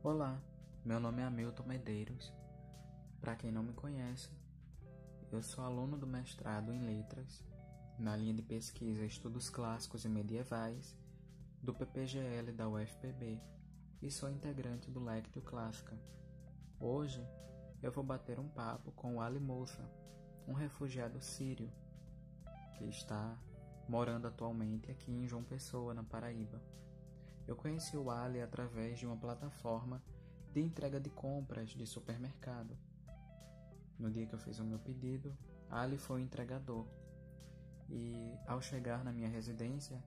Olá, meu nome é Hamilton Medeiros. Para quem não me conhece, eu sou aluno do mestrado em Letras, na linha de pesquisa Estudos Clássicos e Medievais, do PPGL da UFPB e sou integrante do Lectio Clássica. Hoje eu vou bater um papo com o Ali Moussa, um refugiado sírio que está morando atualmente aqui em João Pessoa, na Paraíba. Eu conheci o Ali através de uma plataforma de entrega de compras de supermercado. No dia que eu fiz o meu pedido, Ali foi o entregador. E ao chegar na minha residência,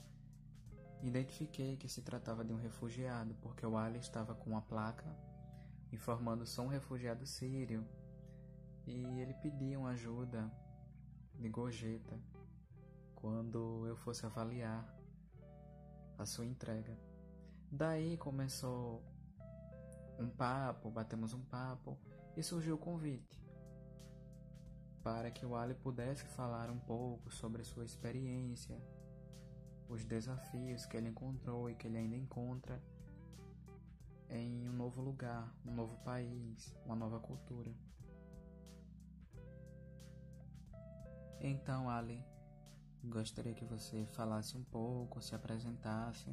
identifiquei que se tratava de um refugiado, porque o Ali estava com uma placa informando sou um refugiado sírio. E ele pedia uma ajuda de gorjeta quando eu fosse avaliar a sua entrega. Daí começou um papo, batemos um papo e surgiu o convite para que o Ali pudesse falar um pouco sobre sua experiência, os desafios que ele encontrou e que ele ainda encontra em um novo lugar, um novo país, uma nova cultura. Então, Ali, gostaria que você falasse um pouco, se apresentasse.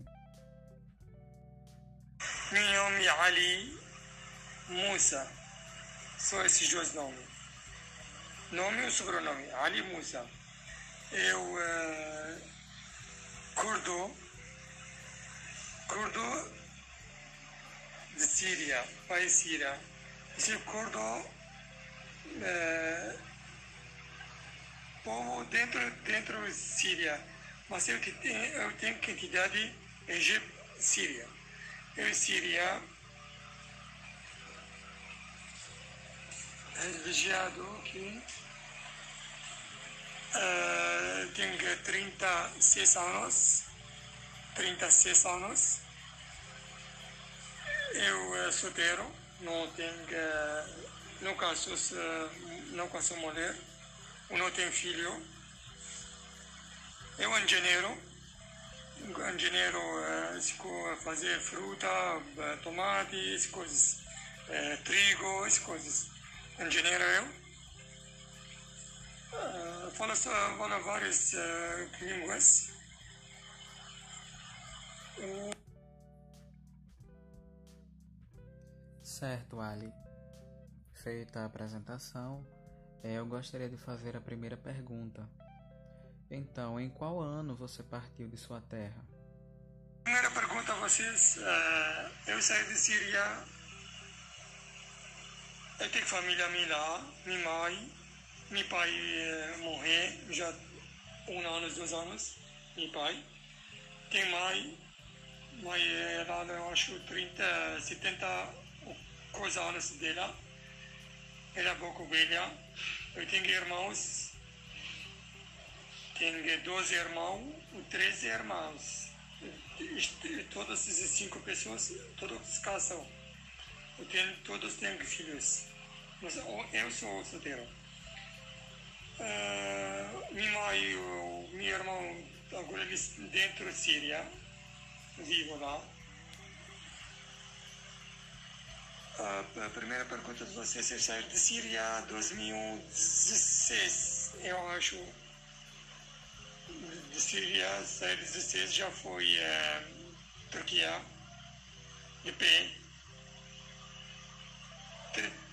Meu nome é Ali Musa. São esses dois nomes. Nome e sobrenome. Ali Musa. Eu, uh, curdo, curdo de Síria, país Síria. Esse curdo, uh, povo dentro, dentro da Síria. Mas eu, eu tenho quantidade Egito, Síria Síria refugiado aqui uh, tenho 36 anos 36 anos. Eu uh, solteiro não tenho nunca sou uh, nunca sou mulher não tenho filho. Eu engenheiro engenheiro uh, fazer fruta, uh, tomate, essas coisas, trigo, essas coisas. Engenheiro eu. Uh, falo, falo várias uh, línguas. Certo, Ali. Feita a apresentação, eu gostaria de fazer a primeira pergunta. Então, em qual ano você partiu de sua terra? Primeira pergunta a vocês. Uh, eu saí de Síria. Eu tenho família minha lá, minha mãe. Meu pai uh, morreu já um ano, dois anos. Meu pai. Tem mãe. Mãe, ela, eu acho, 30, 70 coisa anos dela. Ela é pouco velha. Eu tenho irmãos tenho 12 irmãos e 13 irmãs. Todas essas cinco pessoas, todos casam. Tenho, todos têm filhos. Mas eu sou solteiro. Uh, minha mãe e meu irmão agora eles dentro da Síria, vivo lá. A primeira pergunta de vocês é sair de Síria 2016, eu acho de Síria, sair 16 já foi é, Turquia, EP.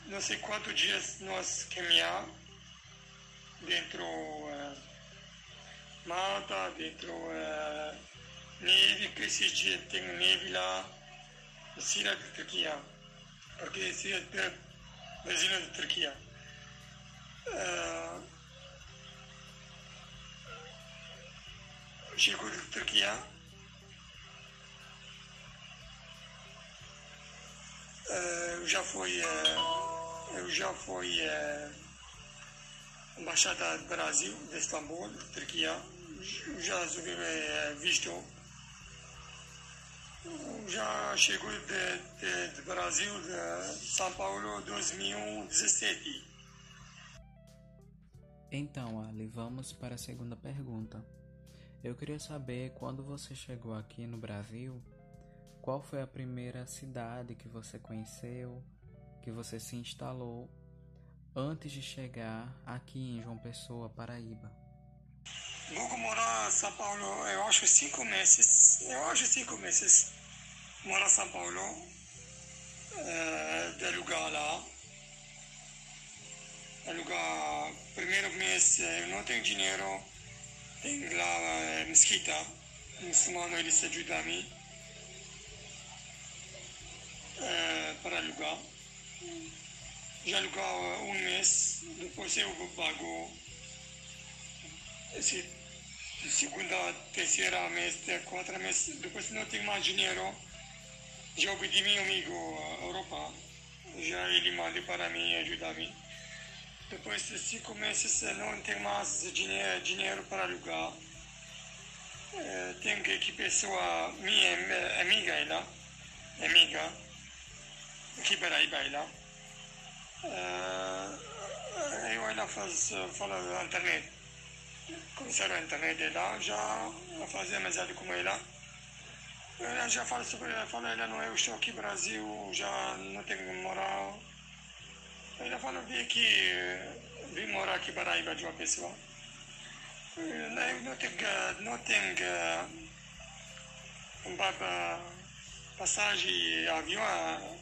Não sei quantos dias nós caminhar dentro uh, mata, dentro uh, neve, que esse dia tem neve lá Síria de Turquia, porque Síria é vizinha de Turquia. Uh, chegou de Turquia. Eu já fui, eu já fui embaixada do Brasil, de Istambul, Turquia. Já recebi visto. Já chegou de, de, de Brasil, de São Paulo, 2017. Então, Ali, vamos para a segunda pergunta. Eu queria saber quando você chegou aqui no Brasil, qual foi a primeira cidade que você conheceu, que você se instalou antes de chegar aqui em João Pessoa, Paraíba? Vou morar em São Paulo, eu acho cinco meses. Eu acho cinco meses. Morar em São Paulo, é, de lugar lá. Alugar primeiro mês, eu não tenho dinheiro. Tem lá é, mesquita. Muçulmano, eles ajudam a mim. É, para alugar. Já alugar um mês, depois eu pago esse segunda, terceira mês, quarta mês, depois não tenho mais dinheiro. Já pedi meu amigo Europa, já ele manda para mim ajudar mim. Depois de cinco meses não tenho mais dinheiro, dinheiro para alugar. É, tenho que pessoa, minha amiga ela, amiga, aqui para aí ela. É, eu ela faz, fala internet começaram a internet lá, já a fazer amizade com ela. Ela já fala sobre ela, fala, ela não é, eu estou aqui no Brasil, já não tenho moral. Ela fala, vim aqui, vim morar aqui para Paraíba de uma pessoa. Eu não tenho, não tenho um passagem, avião,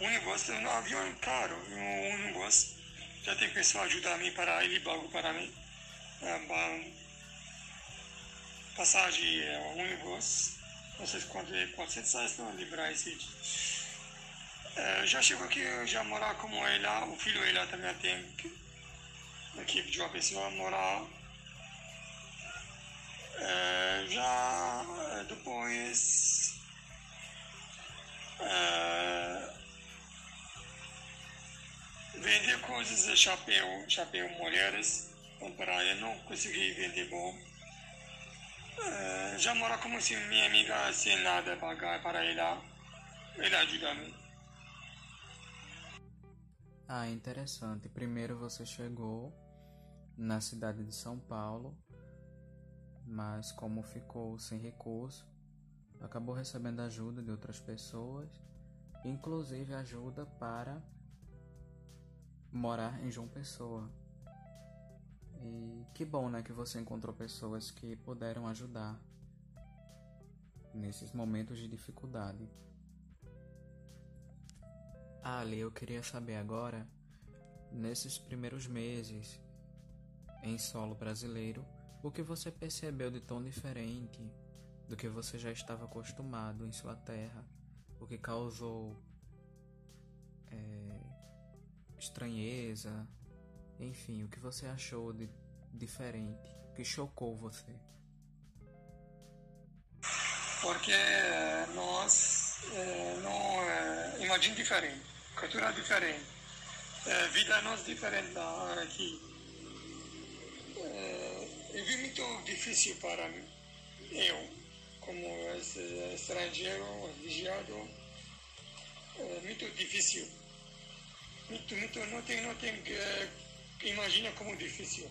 um negócio, um avião é caro, um negócio. Já tem pessoa ajudar mim para ele pago para mim passagem ônibus, não sei quanto é, 400 reais não livrar esse é, já chegou aqui, já morar como ela, o filho ela também tem aqui de uma pessoa morar. É, já é, depois é, vender coisas, chapéu, chapéu mulheres comprar, eu não consegui vender bom. É, já mora como se minha amiga sem nada pagar para ela, ele ajuda-me. Ah, interessante. Primeiro você chegou na cidade de São Paulo, mas como ficou sem recurso, acabou recebendo ajuda de outras pessoas, inclusive ajuda para morar em João Pessoa. E que bom, né, que você encontrou pessoas que puderam ajudar nesses momentos de dificuldade. Ali, eu queria saber agora, nesses primeiros meses em solo brasileiro, o que você percebeu de tão diferente do que você já estava acostumado em sua terra, o que causou é, estranheza, enfim, o que você achou de diferente, que chocou você? Porque nós é, não é, imagina diferente, cultura diferente, é, vida nós diferente da aqui. É, é muito difícil para mim, eu, como estrangeiro, refugiado, é muito difícil. Muito, muito, não tem, não tem imagina como difícil.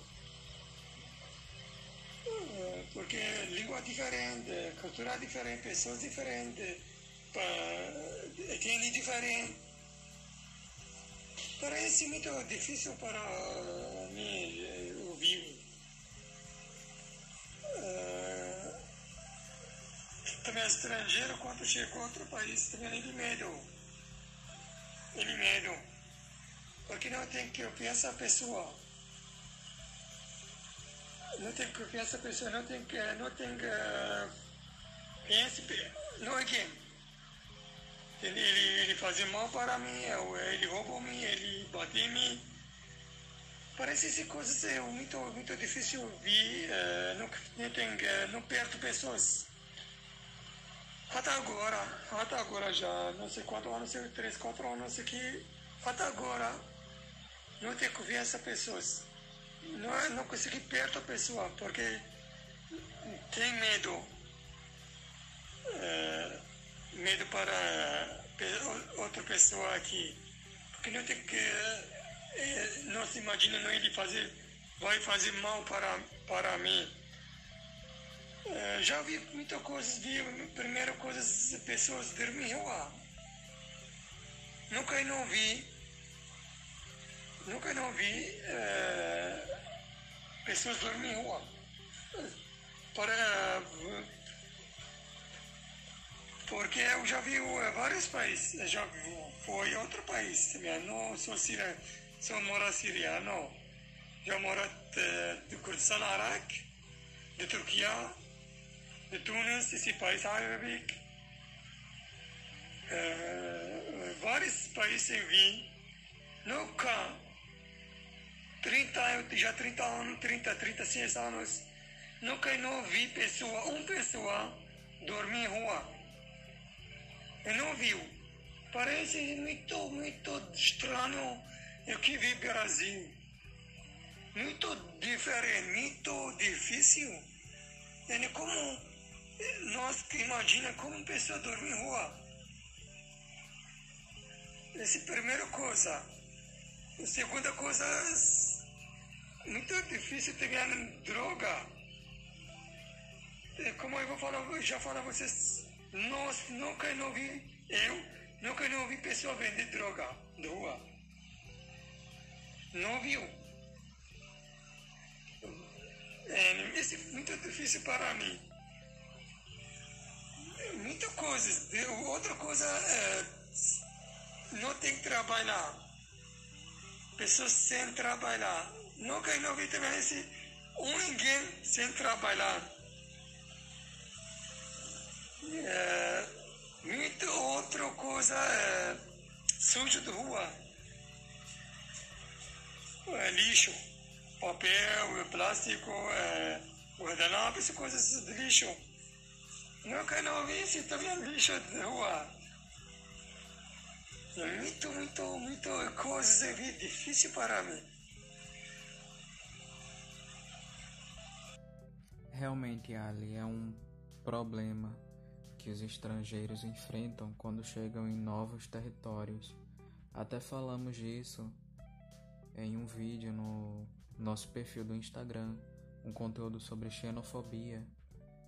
Eh, porque língua diferente, cultura diferente, pessoas diferentes, etnia diferente. Parece muito difícil para mim eh, ouvir. Uh, também estrangeiro, quando chega a outro país, também ele medo. Ele medo porque não tem confiança a pessoa. Não tem confiança a pessoa, não tem não tem confiança, não é quem. Ele, ele, ele faz mal para mim, ele roubou mim, ele bateu em mim. Parece essas coisas é muito, muito difícil ouvir, uh, não, não, tem, uh, não perto pessoas. Até agora, até agora já, não sei quantos anos, três, quatro anos, não sei que, até agora, não ter confiança pessoas. Não, não conseguir perto a pessoa, porque tem medo. É, medo para outra pessoa aqui. Porque não tem que. É, não se imagina não ele fazer, vai fazer mal para, para mim. Uh, já vi muitas coisas, vi primeiro coisas, pessoas dormir rua. Nunca não vi, nunca não vi uh, pessoas dormir rua. Para, porque eu já vi vários países, já fui outro país também, não sou siriano, sou mora siriano, já moro de Kurdistan, Araque, de Turquia, de Tunis, esse país árabe, uh, vários países eu vi, nunca, 30, já 30 anos, 30, 36 anos, nunca não vi pessoa, uma pessoa dormir em rua. Não viu. Parece muito, muito estranho o que vi Brasil. Muito diferente, muito difícil. É como nós que imagina como pessoa dorme em rua. Essa é a primeira coisa. A segunda coisa, muito difícil ter droga. É como eu vou falar, já falei a vocês, nós nunca não vi, eu nunca não vi pessoa vender droga na rua. Não viu. É, isso é muito difícil para mim muita coisa. Outra coisa é não tem que trabalhar. Pessoas sem trabalhar. Nunca não vi também esse ninguém sem trabalhar. É, muito outra coisa é sujo de rua. É, lixo, papel, plástico, é, coisas de lixo. Nunca não vi esse também lixo de rua. Muito, muito, muito coisas difícil para mim. Realmente, Ali, é um problema que os estrangeiros enfrentam quando chegam em novos territórios. Até falamos disso em um vídeo no nosso perfil do Instagram, um conteúdo sobre xenofobia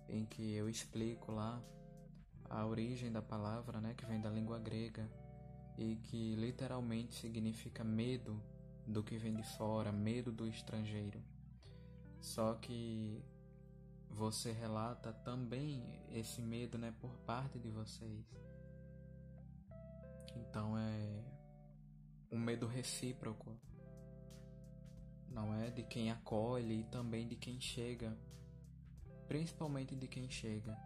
em que eu explico lá a origem da palavra, né, que vem da língua grega e que literalmente significa medo do que vem de fora, medo do estrangeiro. Só que você relata também esse medo, né, por parte de vocês. Então é um medo recíproco. Não é de quem acolhe e também de quem chega principalmente de quem chega,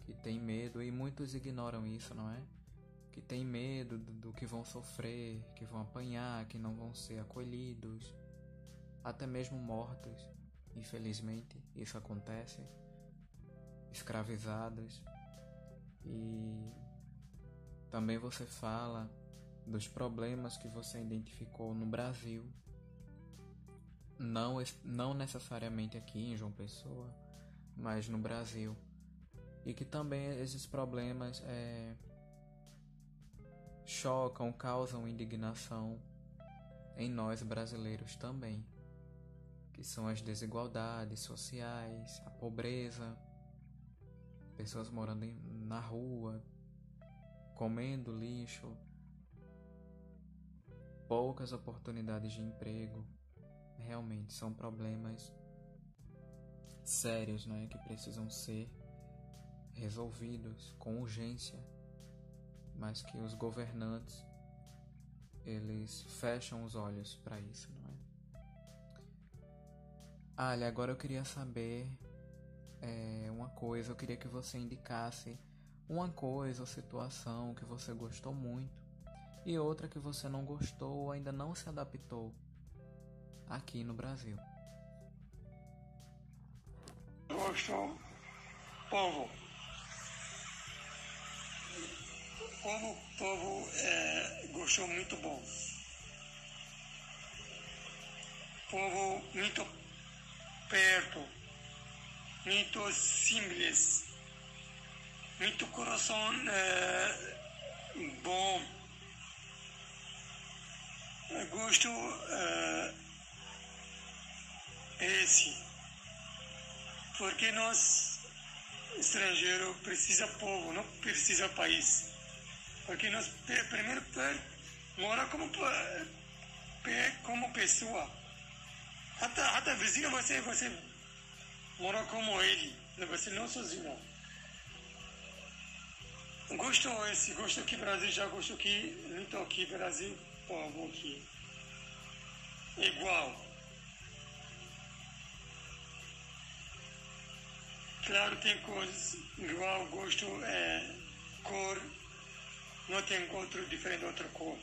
que tem medo e muitos ignoram isso, não é? Que tem medo do que vão sofrer, que vão apanhar, que não vão ser acolhidos, até mesmo mortos. Infelizmente, isso acontece. Escravizados. E também você fala dos problemas que você identificou no Brasil. Não, não necessariamente aqui em João Pessoa, mas no Brasil. E que também esses problemas é, chocam, causam indignação em nós brasileiros também, que são as desigualdades sociais, a pobreza, pessoas morando na rua, comendo lixo, poucas oportunidades de emprego. Realmente são problemas sérios né, que precisam ser resolvidos com urgência, mas que os governantes eles fecham os olhos para isso, não é? Ali, agora eu queria saber é, uma coisa, eu queria que você indicasse uma coisa ou situação que você gostou muito e outra que você não gostou ou ainda não se adaptou aqui no Brasil gosto povo. Povo, povo é, gostou muito bom. Povo muito perto, muito simples, muito coração é, bom. Gosto é, esse porque nós estrangeiro precisa povo, não precisa país. Porque nós, primeiro, mora como, como pessoa. Até, até vizinho você, você mora como ele, você não sozinho. Gosto esse, gosto aqui Brasil, já gosto não estou aqui Brasil, povo aqui. Igual. Claro, tem coisas igual, gosto, é, cor, não tem outro diferente outra cor.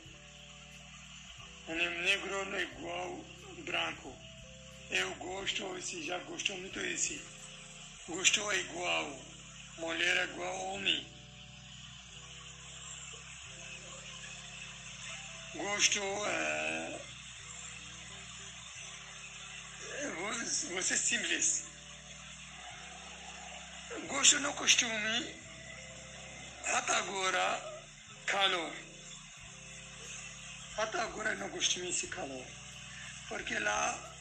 Negro não é igual branco. Eu gosto, esse já gostou muito esse. Gostou é igual, mulher é igual homem. Gosto é, você é simples. Gosto no costume, até agora, calor. Até agora não costume esse calor. Porque lá,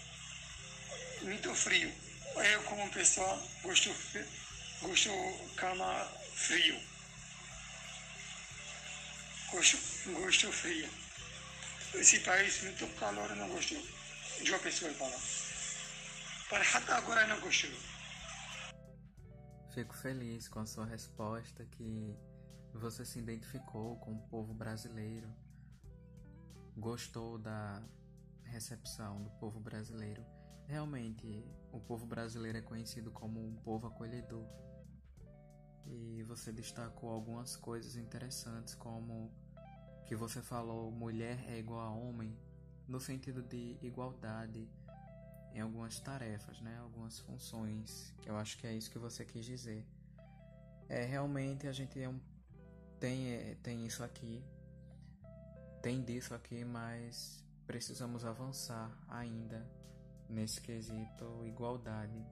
muito frio. Eu, como pessoa, gosto, gosto cama frio. Gosto, gosto frio. Esse país, muito calor, não gosto de uma pessoa falar. Para até agora não gosto. Fico feliz com a sua resposta que você se identificou com o povo brasileiro, gostou da recepção do povo brasileiro. Realmente, o povo brasileiro é conhecido como um povo acolhedor. E você destacou algumas coisas interessantes, como que você falou mulher é igual a homem, no sentido de igualdade em algumas tarefas, né? Algumas funções, eu acho que é isso que você quis dizer. É realmente a gente é um, tem é, tem isso aqui, tem disso aqui, mas precisamos avançar ainda nesse quesito igualdade.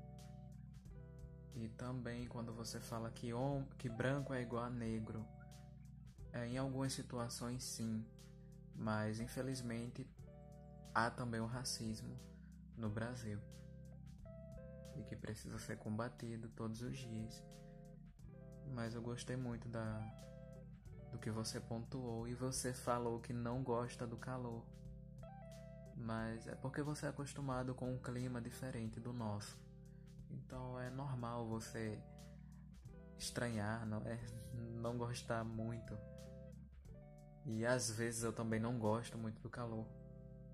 E também quando você fala que, que branco é igual a negro, é, em algumas situações sim, mas infelizmente há também o racismo no Brasil e que precisa ser combatido todos os dias. Mas eu gostei muito da do que você pontuou e você falou que não gosta do calor. Mas é porque você é acostumado com um clima diferente do nosso. Então é normal você estranhar, não é? Não gostar muito. E às vezes eu também não gosto muito do calor.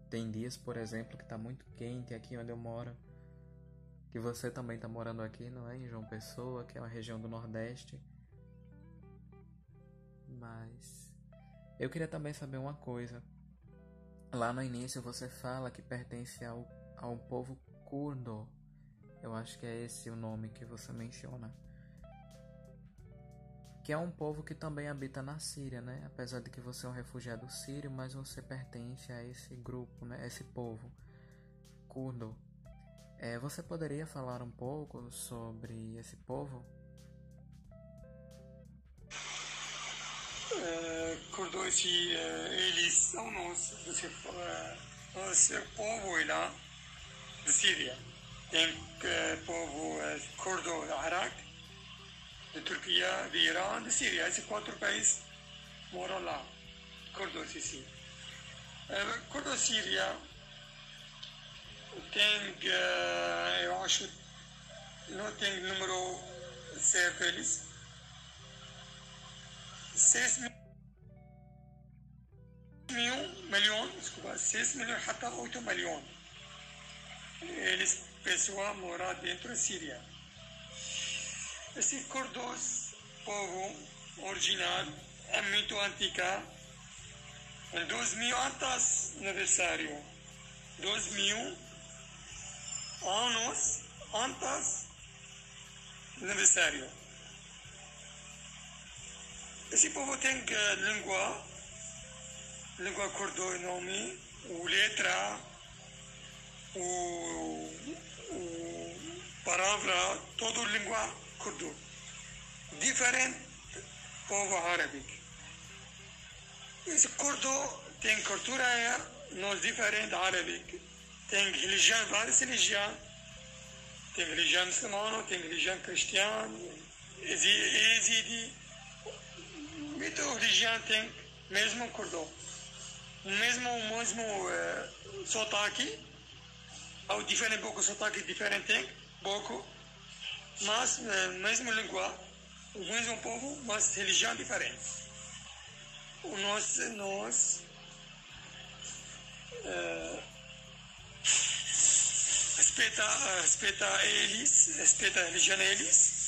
Tem dias, por exemplo, que está muito quente aqui onde eu moro. Que você também está morando aqui, não é? Em João Pessoa, que é uma região do Nordeste. Mas eu queria também saber uma coisa. Lá no início você fala que pertence ao, ao povo curdo. Eu acho que é esse o nome que você menciona que é um povo que também habita na Síria, né? Apesar de que você é um refugiado sírio, mas você pertence a esse grupo, né? Esse povo curdo. É, você poderia falar um pouco sobre esse povo? É, eles são nós, esse, esse povo lá da Síria. Tem povo curdo do Iraque de Turquia, de Irã, de Síria. Esses quatro países moram lá. Curdos e Síria. Uh, Curdo Síria tem, uh, eu acho, não tem número certo eles. 6 mil milhões, desculpa, 6 milhões, até 8 milhões. Eles, pessoas moram dentro da Síria. Esse Cordos, povo original, é muito antiga. Em 2000 antes aniversário, 2000 anos antes aniversário. Esse povo tem língua, língua cordo nome, o letra, o, o palavra, todo língua Kurdo. Diferente povo árabe. Esse Kurdo tem cultura não diferente árabe. Tem religião, várias religiões. Tem religião muçulmana, tem religião cristiana, existe religião tem mesmo curdo. Mesmo, mesmo uh, sotaque, ou diferente pouco sotaque diferente, pouco, mas uh, mesmo língua, o mesmo povo, mas religião diferente. Nós, nós uh, respeita, respeita eles, respeita a religião deles,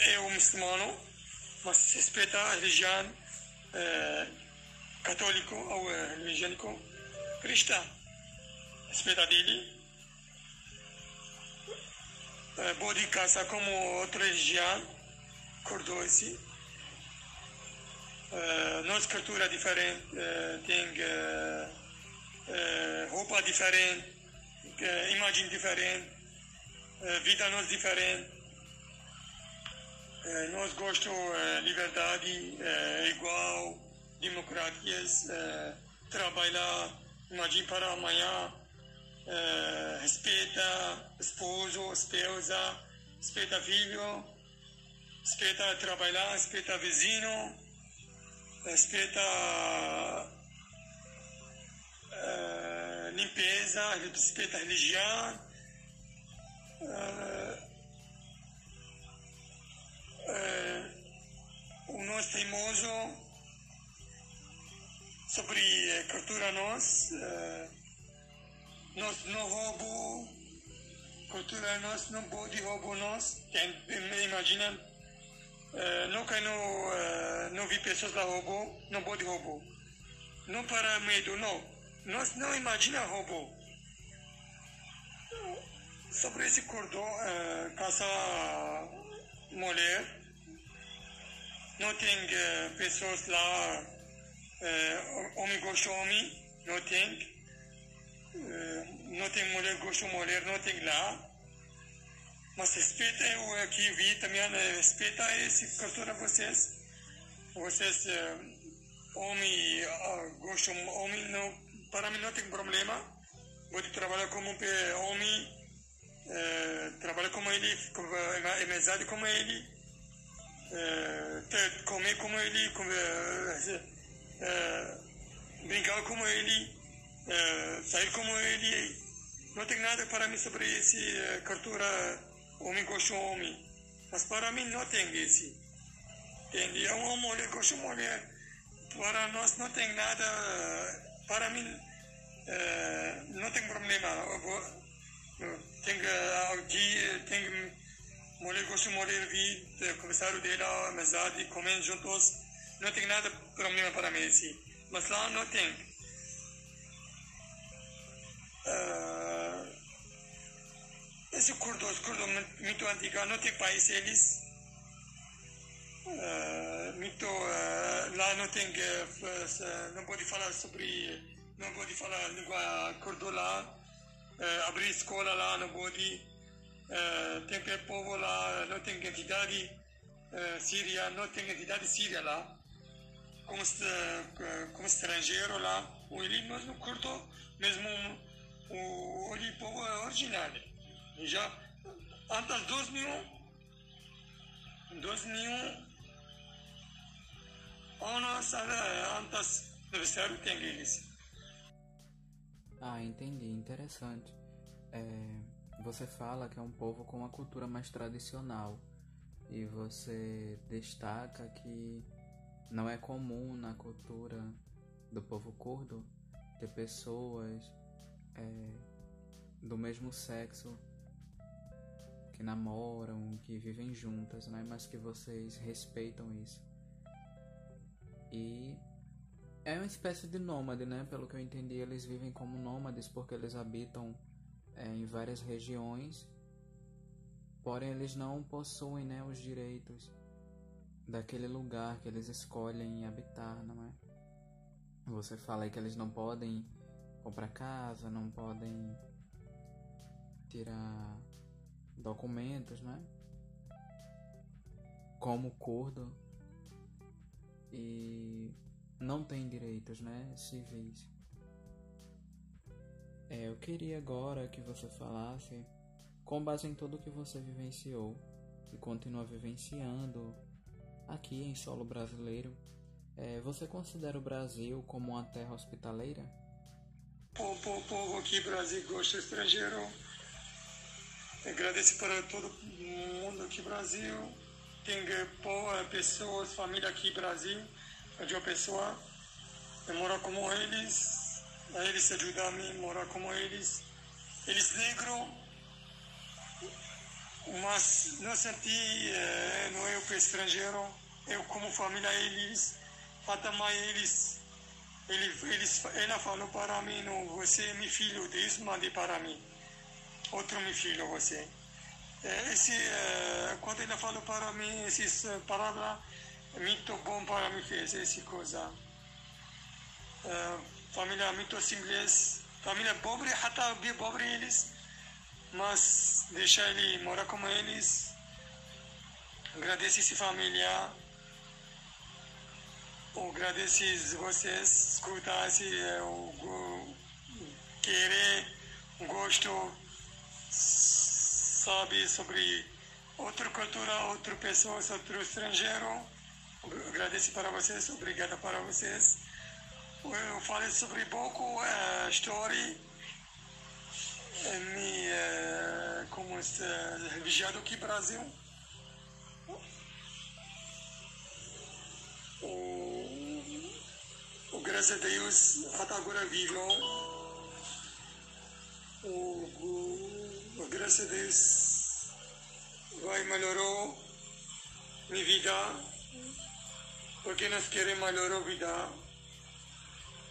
é o muçulmano, mas respeita a religião uh, católico ou uh, religião cristã. Respeita dele. Uh, pode casar como outra religião, curdo assim. Uh, nossa cultura é diferente, tem roupa diferente, imagem diferente, vida nossa diferente. Uh, nós gostamos uh, liberdade uh, igual, democracias, uh, trabalhar, imagem para amanhã, uh, respeita esposo, esposa, respeita filho, respeita trabalhar, respeita vizinho, respeita uh, limpeza, respeita religião. Uh, uh, o nosso teimoso sobre a cultura nós, uh, nós não roubo, cultura nós não pode roubo nós, imagina, uh, nunca não, não vi pessoas lá roubo, não pode roubo, não para medo, não, nós não imagina roubo. Sobre esse cordão, uh, caça mulher, não tem uh, pessoas lá, uh, homem gosta homem, não tem. Uh, não tem mulher gosta mulher, não tem lá. Mas respeita eu aqui vi também, respeita esse cultura vocês. Vocês, homem, gostam homem, não, para mim não tem problema. Pode trabalhar como homem eh, trabalhar como ele, amizade como ele, eh, comer como ele, comer, eh, brincar como ele, sair como ele. Não tem nada para mim sobre esse cultura homem gosta homem. Mas para mim não tem esse. Entende? É uma mulher gosta mulher. Para nós não tem nada. Para mim não tem problema tem aqui tem mulher gosta de mulher vi comissário dela amizade comendo juntos não tem nada problema para mim assim mas lá não tem. Uh, esse curdo curdo muito antigo não tem país eles. Uh, muito uh, lá não tem uh, não pode falar sobre não pode falar língua curdo lá. Abrir escola lá no Bodi, uh, tem que povo lá, não tem entidade uh, síria, não tem entidade síria lá, como, uh, como estrangeiro lá, o ele mesmo curto, mesmo o, o povo original. Já antes de 2001, 2001, anos antes do século tem eles. Ah, entendi, interessante. É, você fala que é um povo com uma cultura mais tradicional e você destaca que não é comum na cultura do povo curdo ter pessoas é, do mesmo sexo que namoram, que vivem juntas, né? Mas que vocês respeitam isso. E é uma espécie de nômade, né? Pelo que eu entendi, eles vivem como nômades porque eles habitam é, em várias regiões, porém eles não possuem né, os direitos daquele lugar que eles escolhem habitar, não é? Você fala aí que eles não podem comprar casa, não podem tirar documentos, né? Como curdo. E não tem direitos, né, civis. É, eu queria agora que você falasse, com base em tudo que você vivenciou, e continua vivenciando aqui em solo brasileiro, é, você considera o Brasil como uma terra hospitaleira? O povo aqui Brasil gosta estrangeiro. Agradeço para todo mundo aqui Brasil. Tem eh, pessoas, família aqui Brasil, de uma pessoa morar como eles, eles ajudam a mim morar como eles. Eles negros, mas não senti, é, não eu para estrangeiro, eu como família eles, até mais eles, ele, eles, ela falou para mim, não, você é meu filho, Deus mandei para mim, outro meu filho você. É, esse, é, quando ele falou para mim essas palavras, muito bom para mim fez essa coisa. É, família muito simples, família pobre, até bem pobre eles, mas deixar ele morar com eles, agradeço essa família, agradeço vocês escutar esse, é, o, querer, gosto, sabe sobre outra cultura, outra pessoa, outro estrangeiro. Agradeço para vocês, obrigado para vocês. Eu falei sobre pouco uh, história, me, como uh, refugiado aqui no Brasil. O, o, graças a Deus, até agora vivo. O, o, o, graças a Deus, vai melhorou minha vida, porque nós queremos melhorar a vida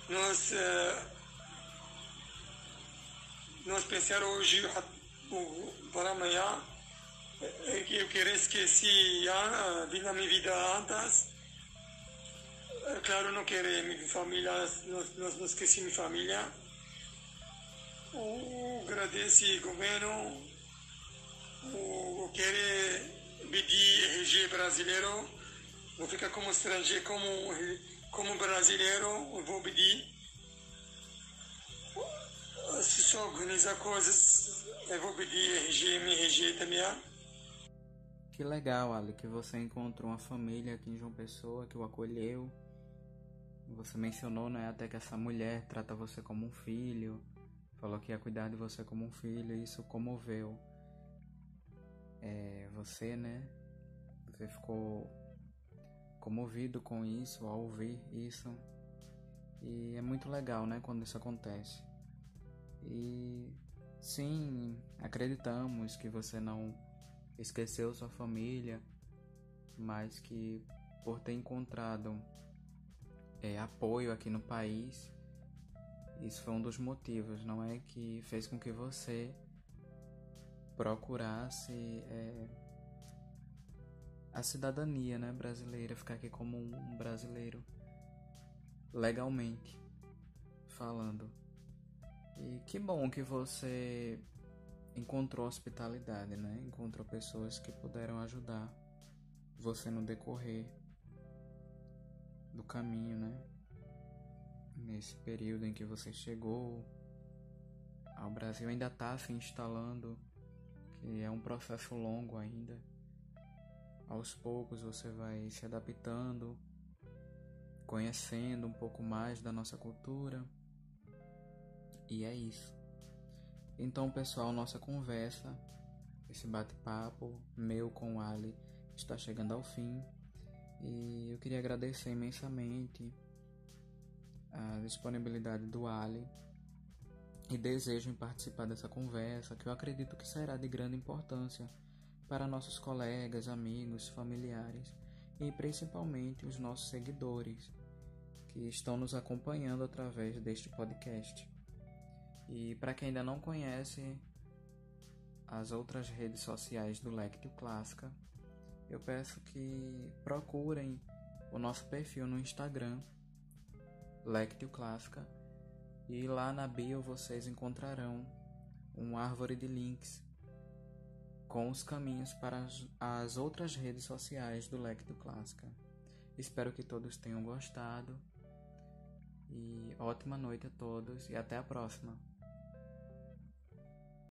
nós, uh, nós pensamos hoje para amanhã é que eu queria esquecer a vida, minha vida antes. Claro, não quero minha família, nós, nós não esqueci minha família. Eu agradeço o governo, eu quero pedir RG brasileiro, vou ficar como estrangeiro, como como brasileiro, eu vou pedir. Se só organizar coisas, eu vou pedir RG, me RG também. Que legal, Ali, que você encontrou uma família aqui em João Pessoa que o acolheu. Você mencionou, né, até que essa mulher trata você como um filho, falou que ia cuidar de você como um filho, e isso comoveu é, você, né? Você ficou comovido com isso, ao ouvir isso. E é muito legal, né, quando isso acontece. E sim, acreditamos que você não esqueceu sua família, mas que por ter encontrado é, apoio aqui no país, isso foi um dos motivos, não é? Que fez com que você procurasse é, a cidadania né, brasileira, ficar aqui como um brasileiro legalmente falando. E que bom que você encontrou hospitalidade, né? Encontrou pessoas que puderam ajudar você no decorrer do caminho, né? Nesse período em que você chegou ao Brasil, ainda está se instalando, que é um processo longo ainda. Aos poucos você vai se adaptando, conhecendo um pouco mais da nossa cultura. E é isso. Então, pessoal, nossa conversa, esse bate-papo meu com o Ali está chegando ao fim. E eu queria agradecer imensamente a disponibilidade do Ali e desejo em participar dessa conversa, que eu acredito que será de grande importância para nossos colegas, amigos, familiares e principalmente os nossos seguidores que estão nos acompanhando através deste podcast. E para quem ainda não conhece as outras redes sociais do Lectio Clássica, eu peço que procurem o nosso perfil no Instagram, Lectio Clássica, e lá na bio vocês encontrarão uma árvore de links com os caminhos para as, as outras redes sociais do Lecto Clássica. Espero que todos tenham gostado e ótima noite a todos e até a próxima.